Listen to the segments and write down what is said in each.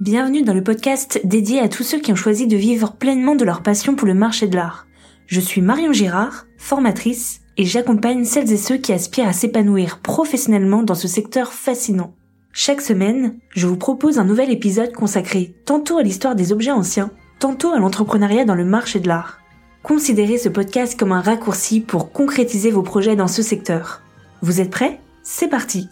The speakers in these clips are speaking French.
Bienvenue dans le podcast dédié à tous ceux qui ont choisi de vivre pleinement de leur passion pour le marché de l'art. Je suis Marion Girard, formatrice, et j'accompagne celles et ceux qui aspirent à s'épanouir professionnellement dans ce secteur fascinant. Chaque semaine, je vous propose un nouvel épisode consacré tantôt à l'histoire des objets anciens, tantôt à l'entrepreneuriat dans le marché de l'art. Considérez ce podcast comme un raccourci pour concrétiser vos projets dans ce secteur. Vous êtes prêts? C'est parti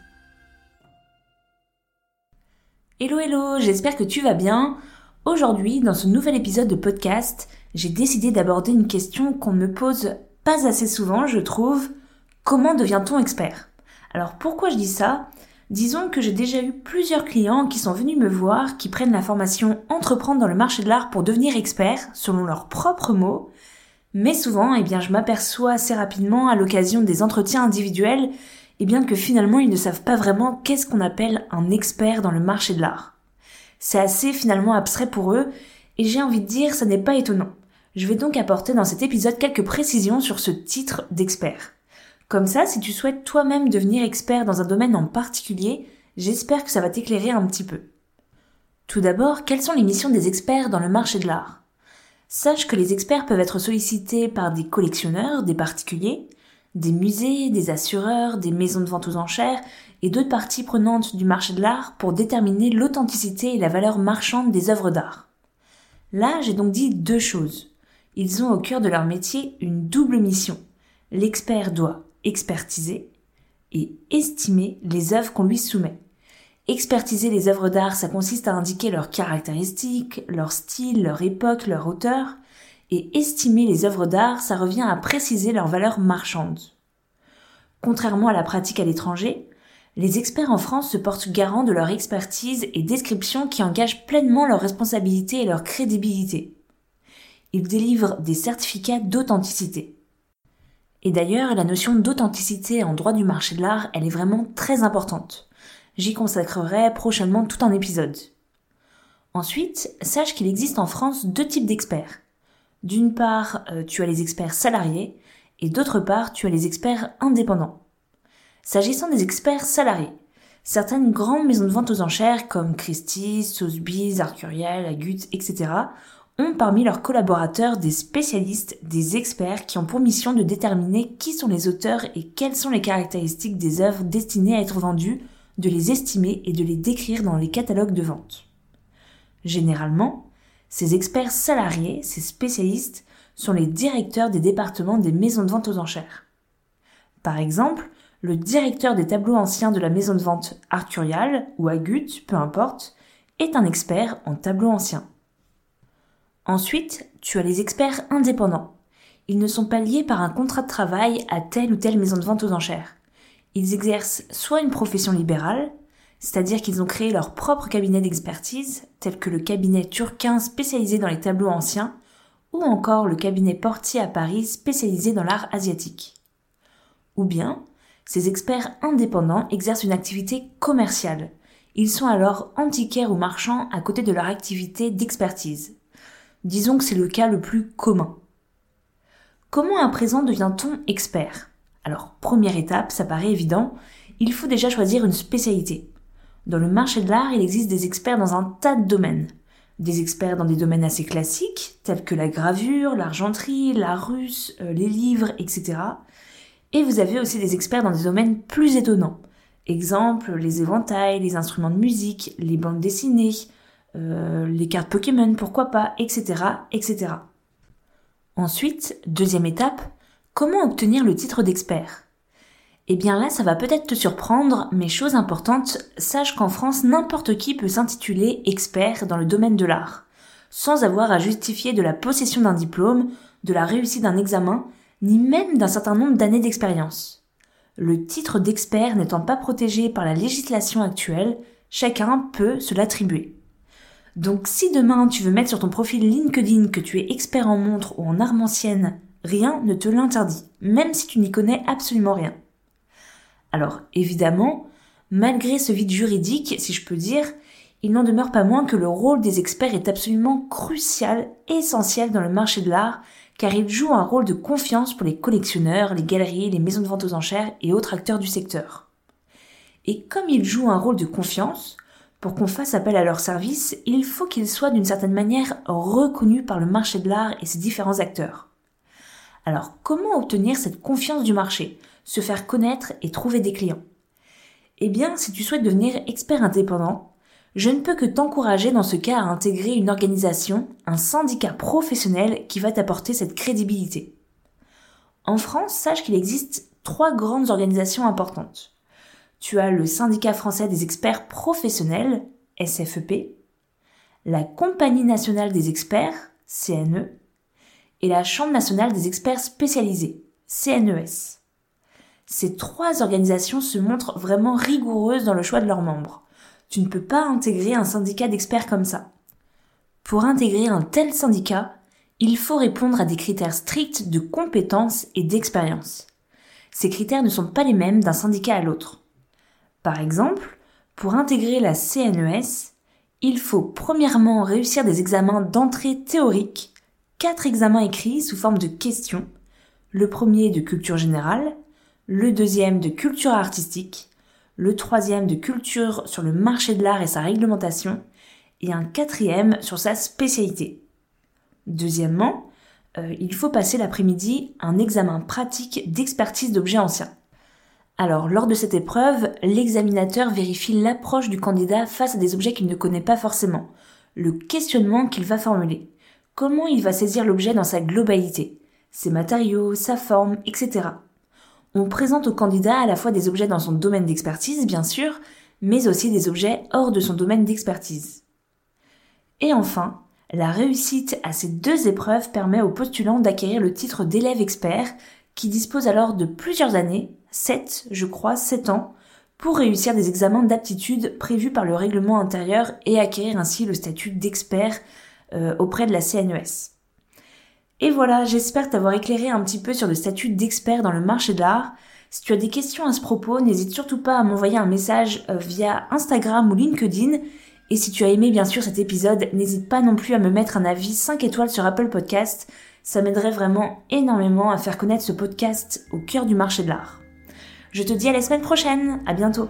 Hello hello, j'espère que tu vas bien. Aujourd'hui, dans ce nouvel épisode de podcast, j'ai décidé d'aborder une question qu'on me pose pas assez souvent, je trouve. Comment devient-on expert? Alors pourquoi je dis ça? Disons que j'ai déjà eu plusieurs clients qui sont venus me voir, qui prennent la formation Entreprendre dans le marché de l'art pour devenir expert, selon leurs propres mots. Mais souvent, eh bien, je m'aperçois assez rapidement à l'occasion des entretiens individuels et bien que finalement ils ne savent pas vraiment qu'est-ce qu'on appelle un expert dans le marché de l'art. C'est assez finalement abstrait pour eux, et j'ai envie de dire ça n'est pas étonnant. Je vais donc apporter dans cet épisode quelques précisions sur ce titre d'expert. Comme ça, si tu souhaites toi-même devenir expert dans un domaine en particulier, j'espère que ça va t'éclairer un petit peu. Tout d'abord, quelles sont les missions des experts dans le marché de l'art? Sache que les experts peuvent être sollicités par des collectionneurs, des particuliers, des musées, des assureurs, des maisons de vente aux enchères et d'autres parties prenantes du marché de l'art pour déterminer l'authenticité et la valeur marchande des œuvres d'art. Là, j'ai donc dit deux choses. Ils ont au cœur de leur métier une double mission. L'expert doit expertiser et estimer les œuvres qu'on lui soumet. Expertiser les œuvres d'art, ça consiste à indiquer leurs caractéristiques, leur style, leur époque, leur auteur, et estimer les œuvres d'art, ça revient à préciser leur valeur marchande. Contrairement à la pratique à l'étranger, les experts en France se portent garant de leur expertise et description qui engagent pleinement leur responsabilité et leur crédibilité. Ils délivrent des certificats d'authenticité. Et d'ailleurs, la notion d'authenticité en droit du marché de l'art, elle est vraiment très importante. J'y consacrerai prochainement tout un épisode. Ensuite, sache qu'il existe en France deux types d'experts. D'une part, euh, tu as les experts salariés et d'autre part, tu as les experts indépendants. S'agissant des experts salariés, certaines grandes maisons de vente aux enchères comme Christie's, Sotheby's, Arcurial, Agut, etc. ont parmi leurs collaborateurs des spécialistes, des experts qui ont pour mission de déterminer qui sont les auteurs et quelles sont les caractéristiques des œuvres destinées à être vendues, de les estimer et de les décrire dans les catalogues de vente. Généralement, ces experts salariés, ces spécialistes, sont les directeurs des départements des maisons de vente aux enchères. Par exemple, le directeur des tableaux anciens de la maison de vente Arturial ou Agut, peu importe, est un expert en tableaux anciens. Ensuite, tu as les experts indépendants. Ils ne sont pas liés par un contrat de travail à telle ou telle maison de vente aux enchères. Ils exercent soit une profession libérale, c'est-à-dire qu'ils ont créé leur propre cabinet d'expertise, tel que le cabinet turquin spécialisé dans les tableaux anciens, ou encore le cabinet portier à Paris spécialisé dans l'art asiatique. Ou bien, ces experts indépendants exercent une activité commerciale. Ils sont alors antiquaires ou marchands à côté de leur activité d'expertise. Disons que c'est le cas le plus commun. Comment à présent devient-on expert? Alors, première étape, ça paraît évident, il faut déjà choisir une spécialité. Dans le marché de l'art, il existe des experts dans un tas de domaines. Des experts dans des domaines assez classiques, tels que la gravure, l'argenterie, l'art russe, euh, les livres, etc. Et vous avez aussi des experts dans des domaines plus étonnants. Exemple, les éventails, les instruments de musique, les bandes dessinées, euh, les cartes Pokémon, pourquoi pas, etc., etc. Ensuite, deuxième étape, comment obtenir le titre d'expert? Eh bien là, ça va peut-être te surprendre, mais chose importante, sache qu'en France, n'importe qui peut s'intituler expert dans le domaine de l'art, sans avoir à justifier de la possession d'un diplôme, de la réussite d'un examen, ni même d'un certain nombre d'années d'expérience. Le titre d'expert n'étant pas protégé par la législation actuelle, chacun peut se l'attribuer. Donc si demain tu veux mettre sur ton profil LinkedIn que tu es expert en montre ou en armentienne, rien ne te l'interdit, même si tu n'y connais absolument rien. Alors évidemment, malgré ce vide juridique, si je peux dire, il n'en demeure pas moins que le rôle des experts est absolument crucial, essentiel dans le marché de l'art, car il joue un rôle de confiance pour les collectionneurs, les galeries, les maisons de vente aux enchères et autres acteurs du secteur. Et comme il joue un rôle de confiance, Pour qu'on fasse appel à leurs services, il faut qu'ils soient d'une certaine manière reconnus par le marché de l'art et ses différents acteurs. Alors, comment obtenir cette confiance du marché, se faire connaître et trouver des clients Eh bien, si tu souhaites devenir expert indépendant, je ne peux que t'encourager dans ce cas à intégrer une organisation, un syndicat professionnel qui va t'apporter cette crédibilité. En France, sache qu'il existe trois grandes organisations importantes. Tu as le syndicat français des experts professionnels, SFEP, la Compagnie nationale des experts, CNE, et la Chambre nationale des experts spécialisés, CNES. Ces trois organisations se montrent vraiment rigoureuses dans le choix de leurs membres. Tu ne peux pas intégrer un syndicat d'experts comme ça. Pour intégrer un tel syndicat, il faut répondre à des critères stricts de compétences et d'expérience. Ces critères ne sont pas les mêmes d'un syndicat à l'autre. Par exemple, pour intégrer la CNES, il faut premièrement réussir des examens d'entrée théorique quatre examens écrits sous forme de questions. Le premier de culture générale, le deuxième de culture artistique, le troisième de culture sur le marché de l'art et sa réglementation, et un quatrième sur sa spécialité. Deuxièmement, euh, il faut passer l'après-midi un examen pratique d'expertise d'objets anciens. Alors, lors de cette épreuve, l'examinateur vérifie l'approche du candidat face à des objets qu'il ne connaît pas forcément, le questionnement qu'il va formuler comment il va saisir l'objet dans sa globalité, ses matériaux, sa forme, etc. On présente au candidat à la fois des objets dans son domaine d'expertise, bien sûr, mais aussi des objets hors de son domaine d'expertise. Et enfin, la réussite à ces deux épreuves permet au postulant d'acquérir le titre d'élève expert, qui dispose alors de plusieurs années, 7, je crois, 7 ans, pour réussir des examens d'aptitude prévus par le règlement intérieur et acquérir ainsi le statut d'expert euh, auprès de la CNES. Et voilà, j'espère t'avoir éclairé un petit peu sur le statut d'expert dans le marché de l'art. Si tu as des questions à ce propos, n'hésite surtout pas à m'envoyer un message euh, via Instagram ou LinkedIn. Et si tu as aimé bien sûr cet épisode, n'hésite pas non plus à me mettre un avis 5 étoiles sur Apple Podcast. Ça m'aiderait vraiment énormément à faire connaître ce podcast au cœur du marché de l'art. Je te dis à la semaine prochaine, à bientôt